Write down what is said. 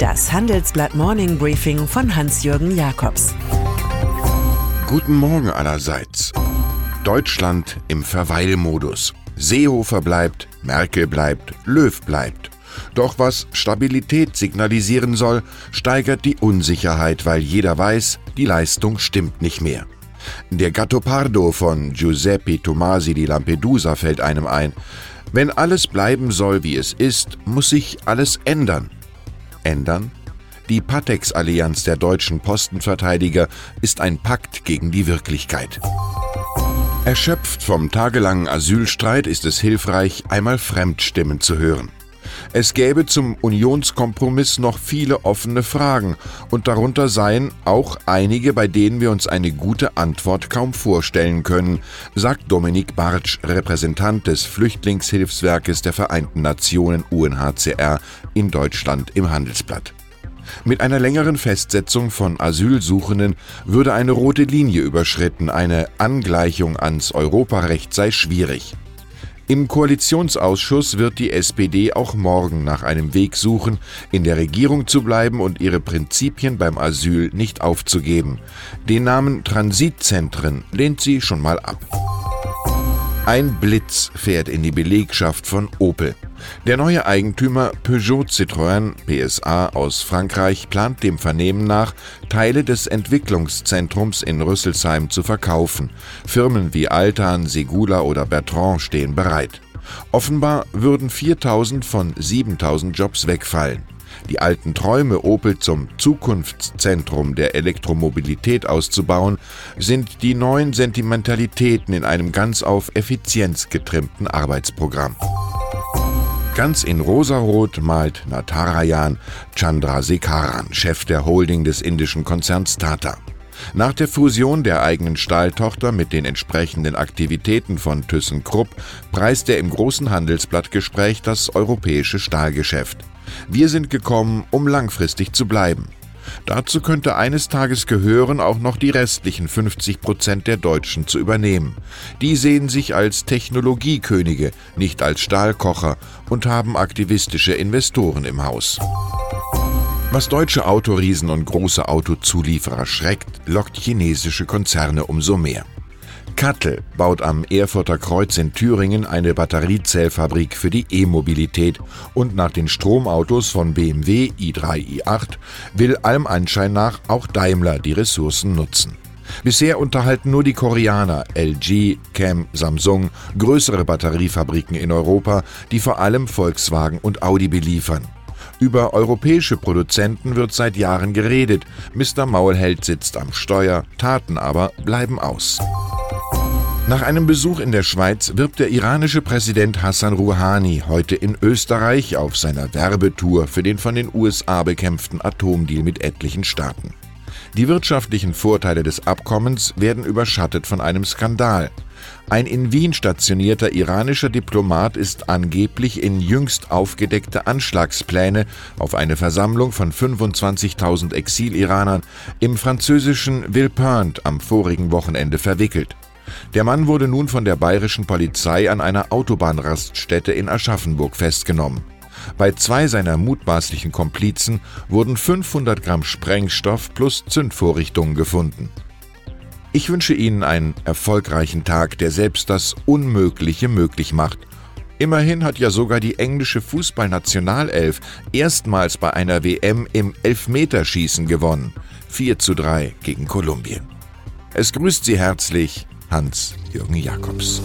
Das Handelsblatt Morning Briefing von Hans-Jürgen Jakobs. Guten Morgen allerseits. Deutschland im Verweilmodus. Seehofer bleibt, Merkel bleibt, Löw bleibt. Doch was Stabilität signalisieren soll, steigert die Unsicherheit, weil jeder weiß, die Leistung stimmt nicht mehr. Der Gattopardo von Giuseppe Tomasi di Lampedusa fällt einem ein. Wenn alles bleiben soll, wie es ist, muss sich alles ändern. Ändern? Die Patex-Allianz der deutschen Postenverteidiger ist ein Pakt gegen die Wirklichkeit. Erschöpft vom tagelangen Asylstreit ist es hilfreich, einmal Fremdstimmen zu hören. Es gäbe zum Unionskompromiss noch viele offene Fragen, und darunter seien auch einige, bei denen wir uns eine gute Antwort kaum vorstellen können, sagt Dominik Bartsch, Repräsentant des Flüchtlingshilfswerkes der Vereinten Nationen UNHCR in Deutschland im Handelsblatt. Mit einer längeren Festsetzung von Asylsuchenden würde eine rote Linie überschritten, eine Angleichung ans Europarecht sei schwierig. Im Koalitionsausschuss wird die SPD auch morgen nach einem Weg suchen, in der Regierung zu bleiben und ihre Prinzipien beim Asyl nicht aufzugeben. Den Namen Transitzentren lehnt sie schon mal ab. Ein Blitz fährt in die Belegschaft von Opel. Der neue Eigentümer Peugeot Citroën PSA aus Frankreich plant dem Vernehmen nach, Teile des Entwicklungszentrums in Rüsselsheim zu verkaufen. Firmen wie Altan, Segula oder Bertrand stehen bereit. Offenbar würden 4000 von 7000 Jobs wegfallen. Die alten Träume, Opel zum Zukunftszentrum der Elektromobilität auszubauen, sind die neuen Sentimentalitäten in einem ganz auf Effizienz getrimmten Arbeitsprogramm. Ganz in rosarot malt Natarajan Chandrasekaran, Chef der Holding des indischen Konzerns Tata. Nach der Fusion der eigenen Stahltochter mit den entsprechenden Aktivitäten von ThyssenKrupp preist er im großen Handelsblattgespräch das europäische Stahlgeschäft. Wir sind gekommen, um langfristig zu bleiben. Dazu könnte eines Tages gehören, auch noch die restlichen 50 Prozent der Deutschen zu übernehmen. Die sehen sich als Technologiekönige, nicht als Stahlkocher und haben aktivistische Investoren im Haus. Was deutsche Autoriesen und große Autozulieferer schreckt, lockt chinesische Konzerne umso mehr. Kattel baut am Erfurter Kreuz in Thüringen eine Batteriezellfabrik für die E-Mobilität und nach den Stromautos von BMW i3 i8 will allem Anschein nach auch Daimler die Ressourcen nutzen. Bisher unterhalten nur die Koreaner LG, Cam, Samsung größere Batteriefabriken in Europa, die vor allem Volkswagen und Audi beliefern. Über europäische Produzenten wird seit Jahren geredet. Mr. Maulheld sitzt am Steuer, Taten aber bleiben aus. Nach einem Besuch in der Schweiz wirbt der iranische Präsident Hassan Rouhani heute in Österreich auf seiner Werbetour für den von den USA bekämpften Atomdeal mit etlichen Staaten. Die wirtschaftlichen Vorteile des Abkommens werden überschattet von einem Skandal. Ein in Wien stationierter iranischer Diplomat ist angeblich in jüngst aufgedeckte Anschlagspläne auf eine Versammlung von 25.000 Exiliranern im französischen Villepinte am vorigen Wochenende verwickelt. Der Mann wurde nun von der bayerischen Polizei an einer Autobahnraststätte in Aschaffenburg festgenommen. Bei zwei seiner mutmaßlichen Komplizen wurden 500 Gramm Sprengstoff plus Zündvorrichtungen gefunden. Ich wünsche Ihnen einen erfolgreichen Tag, der selbst das Unmögliche möglich macht. Immerhin hat ja sogar die englische Fußballnationalelf erstmals bei einer WM im Elfmeterschießen gewonnen. 4 zu 3 gegen Kolumbien. Es grüßt Sie herzlich Hans-Jürgen Jakobs.